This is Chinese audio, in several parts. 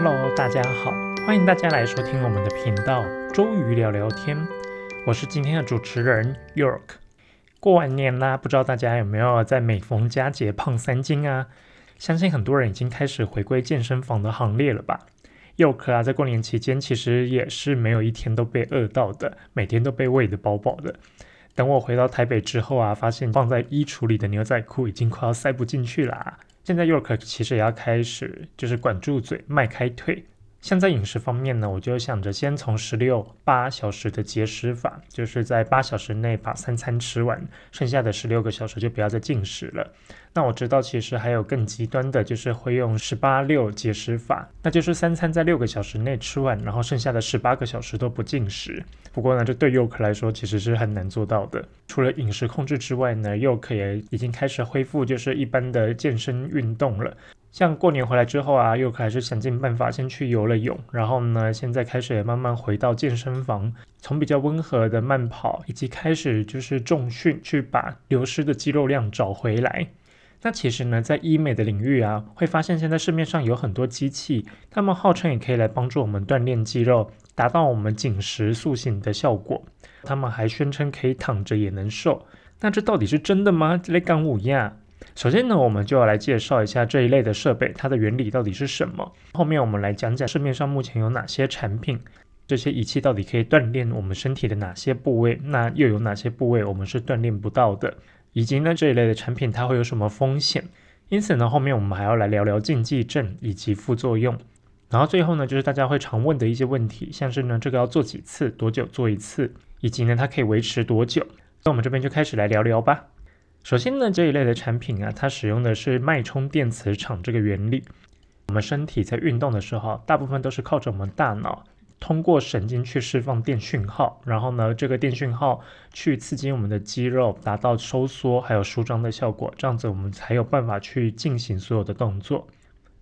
Hello，大家好，欢迎大家来收听我们的频道“周瑜聊聊天”。我是今天的主持人 York。过完年啦，不知道大家有没有在每逢佳节胖三斤啊？相信很多人已经开始回归健身房的行列了吧？York 啊，在过年期间其实也是没有一天都被饿到的，每天都被喂得饱饱的。等我回到台北之后啊，发现放在衣橱里的牛仔裤已经快要塞不进去啦。现在 York 其实也要开始，就是管住嘴，迈开腿。像在饮食方面呢，我就想着先从十六八小时的节食法，就是在八小时内把三餐吃完，剩下的十六个小时就不要再进食了。那我知道其实还有更极端的，就是会用十八六节食法，那就是三餐在六个小时内吃完，然后剩下的十八个小时都不进食。不过呢，这对 York 来说其实是很难做到的。除了饮食控制之外呢，York 也已经开始恢复就是一般的健身运动了。像过年回来之后啊，又开始想尽办法先去游了泳，然后呢，现在开始也慢慢回到健身房，从比较温和的慢跑，以及开始就是重训，去把流失的肌肉量找回来。那其实呢，在医美的领域啊，会发现现在市面上有很多机器，他们号称也可以来帮助我们锻炼肌肉，达到我们紧实塑形的效果。他们还宣称可以躺着也能瘦，那这到底是真的吗？这类干物呀？首先呢，我们就要来介绍一下这一类的设备，它的原理到底是什么。后面我们来讲讲市面上目前有哪些产品，这些仪器到底可以锻炼我们身体的哪些部位，那又有哪些部位我们是锻炼不到的，以及呢这一类的产品它会有什么风险。因此呢，后面我们还要来聊聊禁忌症以及副作用。然后最后呢，就是大家会常问的一些问题，像是呢这个要做几次，多久做一次，以及呢它可以维持多久。那我们这边就开始来聊聊吧。首先呢，这一类的产品啊，它使用的是脉冲电磁场这个原理。我们身体在运动的时候，大部分都是靠着我们大脑通过神经去释放电讯号，然后呢，这个电讯号去刺激我们的肌肉，达到收缩还有舒张的效果，这样子我们才有办法去进行所有的动作。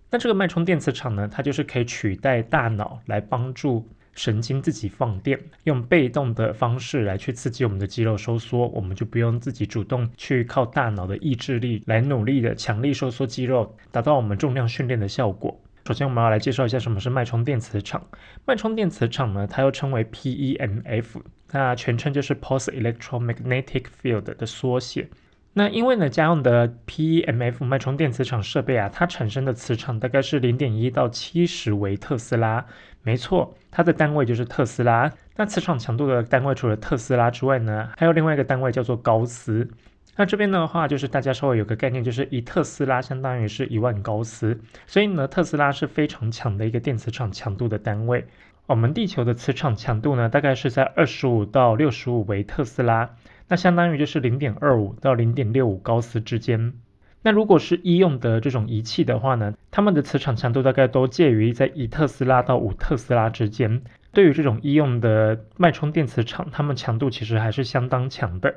那这个脉冲电磁场呢，它就是可以取代大脑来帮助。神经自己放电，用被动的方式来去刺激我们的肌肉收缩，我们就不用自己主动去靠大脑的意志力来努力的强力收缩肌肉，达到我们重量训练的效果。首先，我们要来介绍一下什么是脉冲电磁场。脉冲电磁场呢，它又称为 PEMF，那全称就是 Pulse Electromagnetic Field 的缩写。那因为呢，家用的 PEMF 脉冲电磁场设备啊，它产生的磁场大概是零点一到七十微特斯拉。没错，它的单位就是特斯拉。那磁场强度的单位除了特斯拉之外呢，还有另外一个单位叫做高斯。那这边的话，就是大家稍微有个概念，就是一特斯拉相当于是一万高斯。所以呢，特斯拉是非常强的一个电磁场强度的单位。我们地球的磁场强度呢，大概是在二十五到六十五微特斯拉。那相当于就是零点二五到零点六五高斯之间。那如果是医用的这种仪器的话呢，它们的磁场强度大概都介于在一特斯拉到五特斯拉之间。对于这种医用的脉冲电磁场，它们强度其实还是相当强的。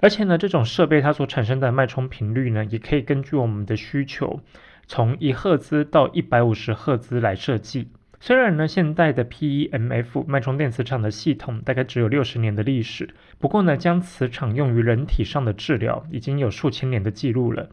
而且呢，这种设备它所产生的脉冲频率呢，也可以根据我们的需求，从一赫兹到一百五十赫兹来设计。虽然呢，现代的 PEMF 脉冲电磁场的系统大概只有六十年的历史，不过呢，将磁场用于人体上的治疗已经有数千年的记录了。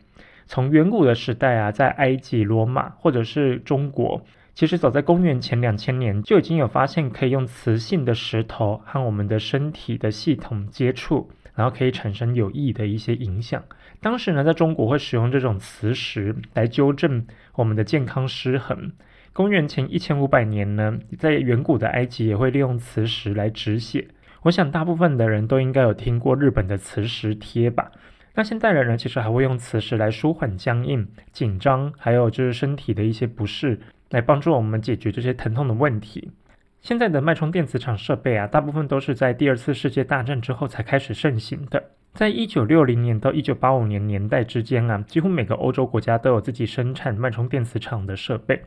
从远古的时代啊，在埃及、罗马或者是中国，其实早在公元前两千年就已经有发现可以用磁性的石头和我们的身体的系统接触，然后可以产生有益的一些影响。当时呢，在中国会使用这种磁石来纠正我们的健康失衡。公元前一千五百年呢，在远古的埃及也会利用磁石来止血。我想大部分的人都应该有听过日本的磁石贴吧。那现代人呢，其实还会用磁石来舒缓僵硬、紧张，还有就是身体的一些不适，来帮助我们解决这些疼痛的问题。现在的脉冲电磁场设备啊，大部分都是在第二次世界大战之后才开始盛行的。在一九六零年到一九八五年年代之间啊，几乎每个欧洲国家都有自己生产脉冲电磁场的设备。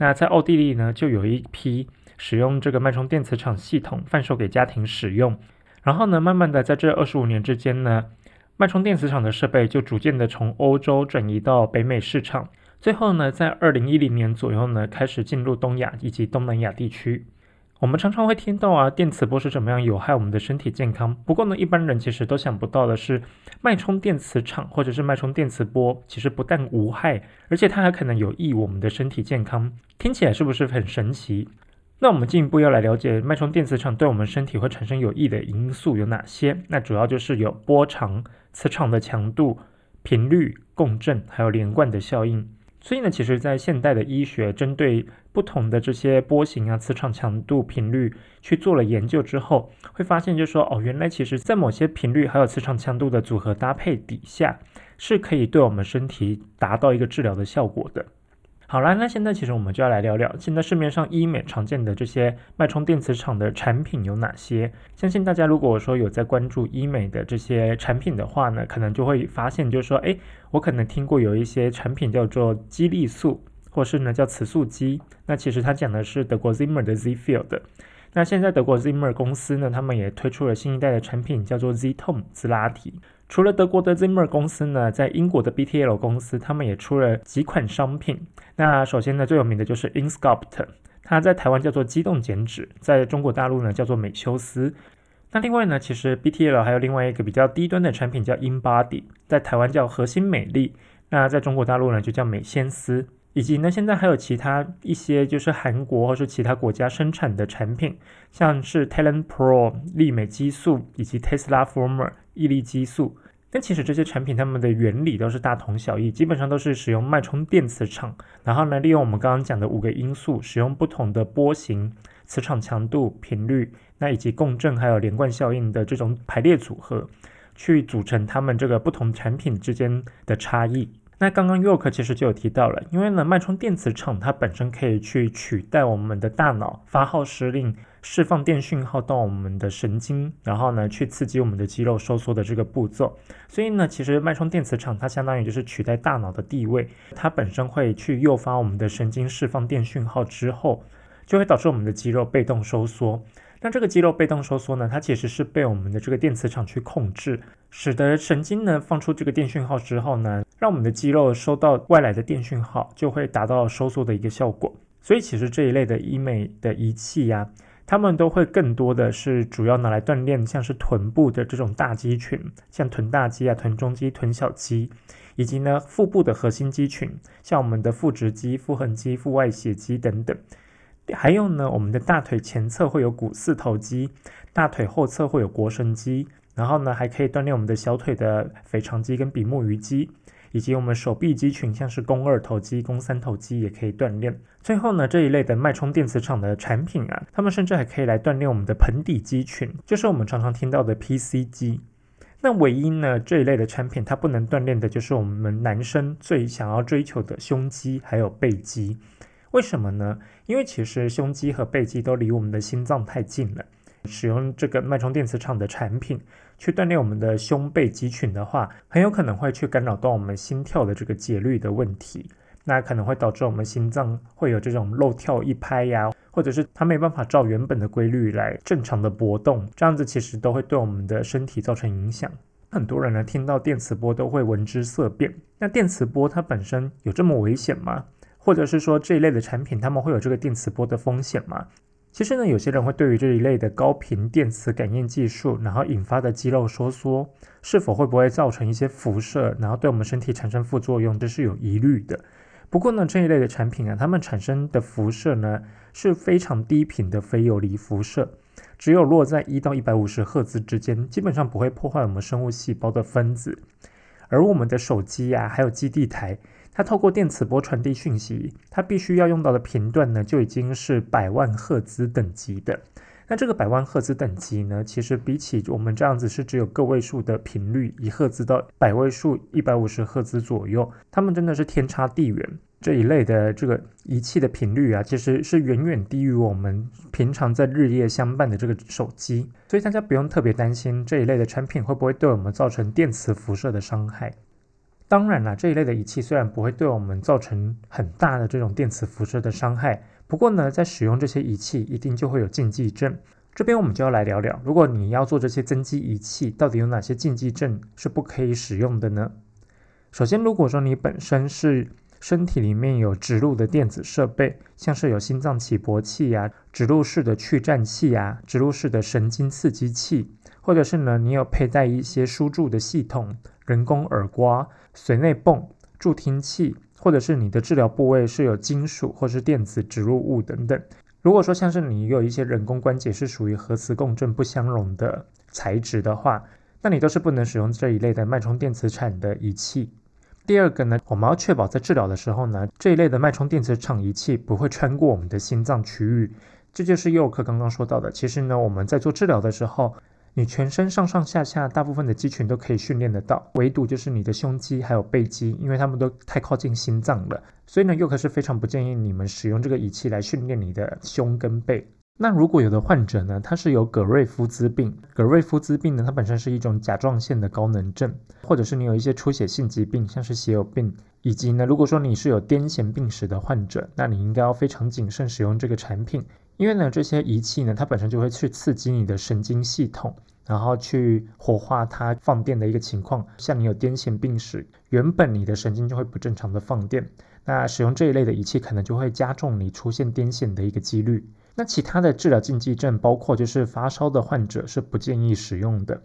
那在奥地利呢，就有一批使用这个脉冲电磁场系统贩售给家庭使用。然后呢，慢慢的在这二十五年之间呢，脉冲电磁场的设备就逐渐的从欧洲转移到北美市场。最后呢，在二零一零年左右呢，开始进入东亚以及东南亚地区。我们常常会听到啊，电磁波是怎么样有害我们的身体健康。不过呢，一般人其实都想不到的是，脉冲电磁场或者是脉冲电磁波，其实不但无害，而且它还可能有益我们的身体健康。听起来是不是很神奇？那我们进一步要来了解脉冲电磁场对我们身体会产生有益的因素有哪些？那主要就是有波长、磁场的强度、频率、共振，还有连贯的效应。所以呢，其实，在现代的医学针对不同的这些波形啊、磁场强度、频率去做了研究之后，会发现，就是说，哦，原来其实在某些频率还有磁场强度的组合搭配底下，是可以对我们身体达到一个治疗的效果的。好了，那现在其实我们就要来聊聊，现在市面上医美常见的这些脉冲电磁场的产品有哪些？相信大家如果说有在关注医美的这些产品的话呢，可能就会发现，就是说，哎，我可能听过有一些产品叫做激励素，或是呢叫磁塑肌。那其实它讲的是德国 Zimmer 的 Z Field。那现在德国 Zimmer 公司呢，他们也推出了新一代的产品，叫做 Z Tone 自拉提。除了德国的 Zimmer 公司呢，在英国的 BTL 公司，他们也出了几款商品。那首先呢，最有名的就是 InSculpt，它在台湾叫做机动减脂，在中国大陆呢叫做美修斯。那另外呢，其实 BTL 还有另外一个比较低端的产品叫 InBody，在台湾叫核心美丽，那在中国大陆呢就叫美仙丝。以及呢，现在还有其他一些就是韩国或是其他国家生产的产品，像是 Talent Pro 力美激素以及 Tesla Former 毅力激素。但其实这些产品它们的原理都是大同小异，基本上都是使用脉冲电磁场，然后呢，利用我们刚刚讲的五个因素，使用不同的波形、磁场强度、频率，那以及共振还有连贯效应的这种排列组合，去组成它们这个不同产品之间的差异。那刚刚 York 其实就有提到了，因为呢，脉冲电磁场它本身可以去取代我们的大脑发号施令，释放电讯号到我们的神经，然后呢，去刺激我们的肌肉收缩的这个步骤。所以呢，其实脉冲电磁场它相当于就是取代大脑的地位，它本身会去诱发我们的神经释放电讯号之后，就会导致我们的肌肉被动收缩。那这个肌肉被动收缩呢，它其实是被我们的这个电磁场去控制，使得神经呢放出这个电讯号之后呢，让我们的肌肉收到外来的电讯号，就会达到收缩的一个效果。所以其实这一类的医美的仪器呀，他们都会更多的是主要拿来锻炼，像是臀部的这种大肌群，像臀大肌啊、臀中肌、臀小肌，以及呢腹部的核心肌群，像我们的腹直肌、腹横肌、腹外斜肌等等。还有呢，我们的大腿前侧会有股四头肌，大腿后侧会有腘绳肌，然后呢，还可以锻炼我们的小腿的腓肠肌跟比目鱼肌，以及我们手臂肌群，像是肱二头肌、肱三头肌也可以锻炼。最后呢，这一类的脉冲电磁场的产品啊，他们甚至还可以来锻炼我们的盆底肌群，就是我们常常听到的 PC 肌。那唯一呢，这一类的产品它不能锻炼的就是我们男生最想要追求的胸肌还有背肌。为什么呢？因为其实胸肌和背肌都离我们的心脏太近了。使用这个脉冲电磁场的产品去锻炼我们的胸背肌群的话，很有可能会去干扰到我们心跳的这个节律的问题。那可能会导致我们心脏会有这种漏跳一拍呀，或者是它没办法照原本的规律来正常的搏动，这样子其实都会对我们的身体造成影响。很多人呢听到电磁波都会闻之色变。那电磁波它本身有这么危险吗？或者是说这一类的产品，他们会有这个电磁波的风险吗？其实呢，有些人会对于这一类的高频电磁感应技术，然后引发的肌肉收缩，是否会不会造成一些辐射，然后对我们身体产生副作用，这是有疑虑的。不过呢，这一类的产品啊，它们产生的辐射呢是非常低频的非游离辐射，只有落在一到一百五十赫兹之间，基本上不会破坏我们生物细胞的分子。而我们的手机啊，还有基地台。它透过电磁波传递讯息，它必须要用到的频段呢，就已经是百万赫兹等级的。那这个百万赫兹等级呢，其实比起我们这样子是只有个位数的频率，一赫兹到百位数一百五十赫兹左右，它们真的是天差地远。这一类的这个仪器的频率啊，其实是远远低于我们平常在日夜相伴的这个手机，所以大家不用特别担心这一类的产品会不会对我们造成电磁辐射的伤害。当然了，这一类的仪器虽然不会对我们造成很大的这种电磁辐射的伤害，不过呢，在使用这些仪器一定就会有禁忌症。这边我们就要来聊聊，如果你要做这些增肌仪器，到底有哪些禁忌症是不可以使用的呢？首先，如果说你本身是身体里面有植入的电子设备，像是有心脏起搏器呀、植入式的去颤器呀、植入式的神经刺激器，或者是呢，你有佩戴一些输注的系统、人工耳刮、髓内泵、助听器，或者是你的治疗部位是有金属或是电子植入物等等。如果说像是你有一些人工关节是属于核磁共振不相容的材质的话，那你都是不能使用这一类的脉冲电磁场的仪器。第二个呢，我们要确保在治疗的时候呢，这一类的脉冲电磁场仪器不会穿过我们的心脏区域。这就是右克刚刚说到的。其实呢，我们在做治疗的时候，你全身上上下下大部分的肌群都可以训练得到，唯独就是你的胸肌还有背肌，因为他们都太靠近心脏了。所以呢，右克是非常不建议你们使用这个仪器来训练你的胸跟背。那如果有的患者呢，他是有葛瑞夫兹病，葛瑞夫兹病呢，它本身是一种甲状腺的高能症，或者是你有一些出血性疾病，像是血友病，以及呢，如果说你是有癫痫病史的患者，那你应该要非常谨慎使用这个产品，因为呢，这些仪器呢，它本身就会去刺激你的神经系统，然后去活化它放电的一个情况，像你有癫痫病史，原本你的神经就会不正常的放电，那使用这一类的仪器，可能就会加重你出现癫痫的一个几率。那其他的治疗禁忌症包括就是发烧的患者是不建议使用的，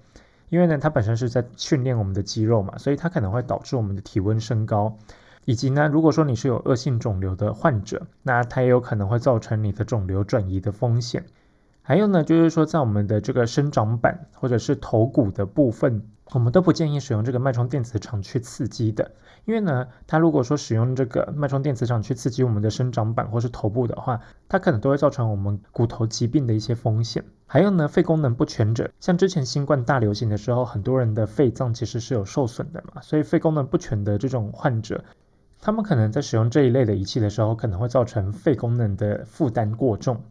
因为呢它本身是在训练我们的肌肉嘛，所以它可能会导致我们的体温升高，以及呢如果说你是有恶性肿瘤的患者，那它也有可能会造成你的肿瘤转移的风险。还有呢就是说在我们的这个生长板或者是头骨的部分。我们都不建议使用这个脉冲电磁场去刺激的，因为呢，它如果说使用这个脉冲电磁场去刺激我们的生长板或是头部的话，它可能都会造成我们骨头疾病的一些风险。还有呢，肺功能不全者，像之前新冠大流行的时候，很多人的肺脏其实是有受损的嘛，所以肺功能不全的这种患者，他们可能在使用这一类的仪器的时候，可能会造成肺功能的负担过重。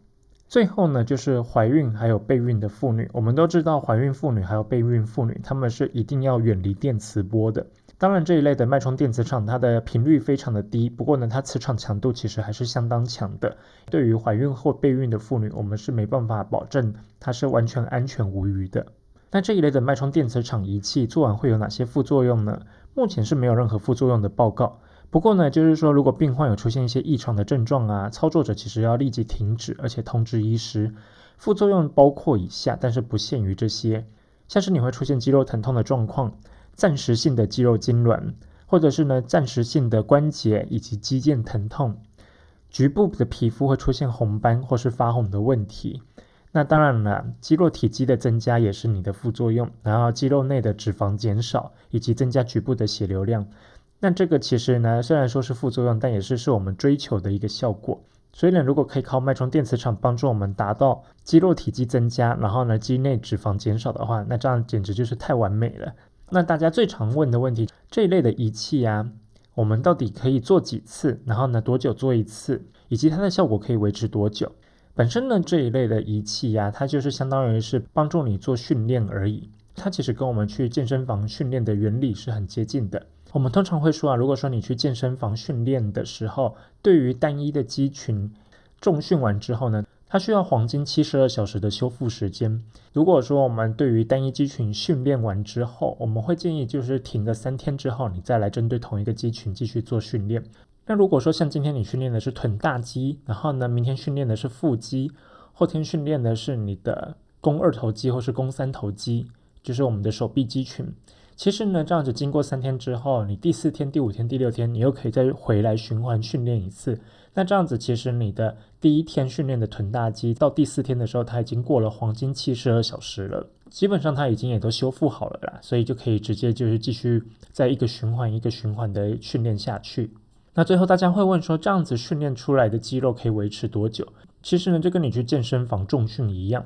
最后呢，就是怀孕还有备孕的妇女。我们都知道，怀孕妇女还有备孕妇女，她们是一定要远离电磁波的。当然，这一类的脉冲电磁场，它的频率非常的低，不过呢，它磁场强度其实还是相当强的。对于怀孕或备孕的妇女，我们是没办法保证它是完全安全无虞的。那这一类的脉冲电磁场仪器做完会有哪些副作用呢？目前是没有任何副作用的报告。不过呢，就是说，如果病患有出现一些异常的症状啊，操作者其实要立即停止，而且通知医师。副作用包括以下，但是不限于这些，像是你会出现肌肉疼痛的状况，暂时性的肌肉痉挛，或者是呢暂时性的关节以及肌腱疼痛，局部的皮肤会出现红斑或是发红的问题。那当然了，肌肉体积的增加也是你的副作用，然后肌肉内的脂肪减少，以及增加局部的血流量。那这个其实呢，虽然说是副作用，但也是是我们追求的一个效果。所以呢，如果可以靠脉冲电磁场帮助我们达到肌肉体积增加，然后呢肌内脂肪减少的话，那这样简直就是太完美了。那大家最常问的问题，这一类的仪器啊，我们到底可以做几次？然后呢多久做一次？以及它的效果可以维持多久？本身呢这一类的仪器呀，它就是相当于是帮助你做训练而已。它其实跟我们去健身房训练的原理是很接近的。我们通常会说啊，如果说你去健身房训练的时候，对于单一的肌群重训完之后呢，它需要黄金七十二小时的修复时间。如果说我们对于单一肌群训练完之后，我们会建议就是停个三天之后，你再来针对同一个肌群继续做训练。那如果说像今天你训练的是臀大肌，然后呢，明天训练的是腹肌，后天训练的是你的肱二头肌或是肱三头肌，就是我们的手臂肌群。其实呢，这样子经过三天之后，你第四天、第五天、第六天，你又可以再回来循环训练一次。那这样子，其实你的第一天训练的臀大肌，到第四天的时候，它已经过了黄金七十二小时了，基本上它已经也都修复好了啦，所以就可以直接就是继续在一个循环一个循环的训练下去。那最后大家会问说，这样子训练出来的肌肉可以维持多久？其实呢，就跟你去健身房重训一样。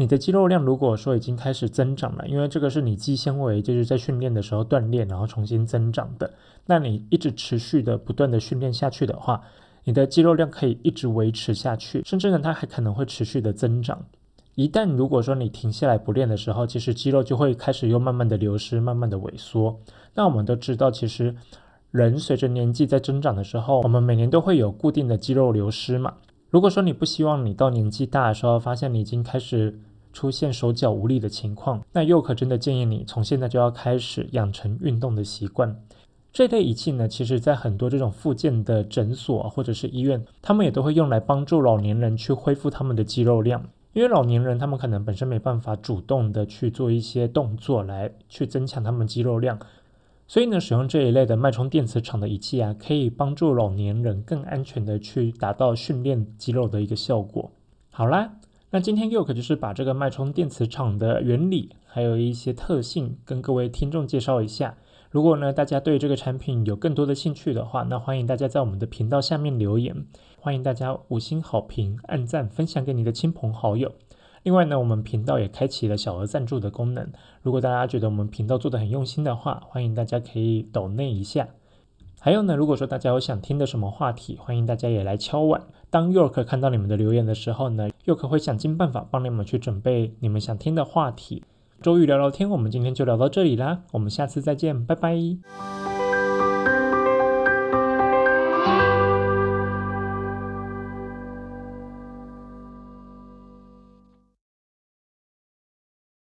你的肌肉量如果说已经开始增长了，因为这个是你肌纤维就是在训练的时候锻炼，然后重新增长的。那你一直持续的不断的训练下去的话，你的肌肉量可以一直维持下去，甚至呢它还可能会持续的增长。一旦如果说你停下来不练的时候，其实肌肉就会开始又慢慢的流失，慢慢的萎缩。那我们都知道，其实人随着年纪在增长的时候，我们每年都会有固定的肌肉流失嘛。如果说你不希望你到年纪大的时候，发现你已经开始出现手脚无力的情况，那又可真的建议你从现在就要开始养成运动的习惯。这类仪器呢，其实在很多这种附件的诊所或者是医院，他们也都会用来帮助老年人去恢复他们的肌肉量。因为老年人他们可能本身没办法主动的去做一些动作来去增强他们肌肉量，所以呢，使用这一类的脉冲电磁场的仪器啊，可以帮助老年人更安全的去达到训练肌肉的一个效果。好啦，那今天 Yoke 就是把这个脉冲电磁场的原理，还有一些特性跟各位听众介绍一下。如果呢大家对这个产品有更多的兴趣的话，那欢迎大家在我们的频道下面留言，欢迎大家五星好评、按赞、分享给你的亲朋好友。另外呢，我们频道也开启了小额赞助的功能，如果大家觉得我们频道做的很用心的话，欢迎大家可以抖内一下。还有呢，如果说大家有想听的什么话题，欢迎大家也来敲碗。当 York 看到你们的留言的时候呢，York 会想尽办法帮你们去准备你们想听的话题。周瑜聊聊天，我们今天就聊到这里啦，我们下次再见，拜拜。